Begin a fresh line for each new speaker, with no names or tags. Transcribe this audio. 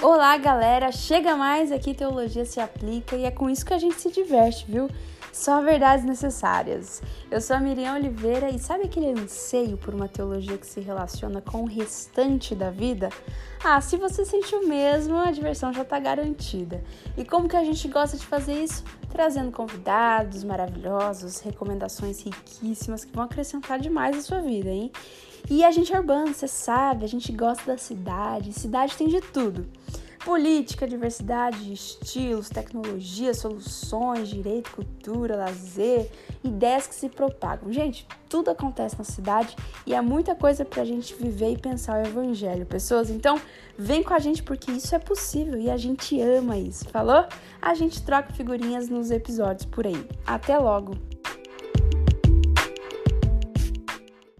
Olá, galera! Chega mais aqui Teologia se aplica e é com isso que a gente se diverte, viu? Só verdades necessárias. Eu sou a Miriam Oliveira e sabe aquele anseio por uma teologia que se relaciona com o restante da vida? Ah, se você sentiu mesmo, a diversão já está garantida. E como que a gente gosta de fazer isso? Trazendo convidados maravilhosos, recomendações riquíssimas que vão acrescentar demais a sua vida, hein? E a gente é urbano, você sabe, a gente gosta da cidade. Cidade tem de tudo. Política, diversidade de estilos, tecnologia, soluções, direito, cultura, lazer, ideias que se propagam. Gente, tudo acontece na cidade e há muita coisa pra gente viver e pensar o evangelho. Pessoas, então vem com a gente porque isso é possível e a gente ama isso. Falou? A gente troca figurinhas nos episódios por aí. Até logo!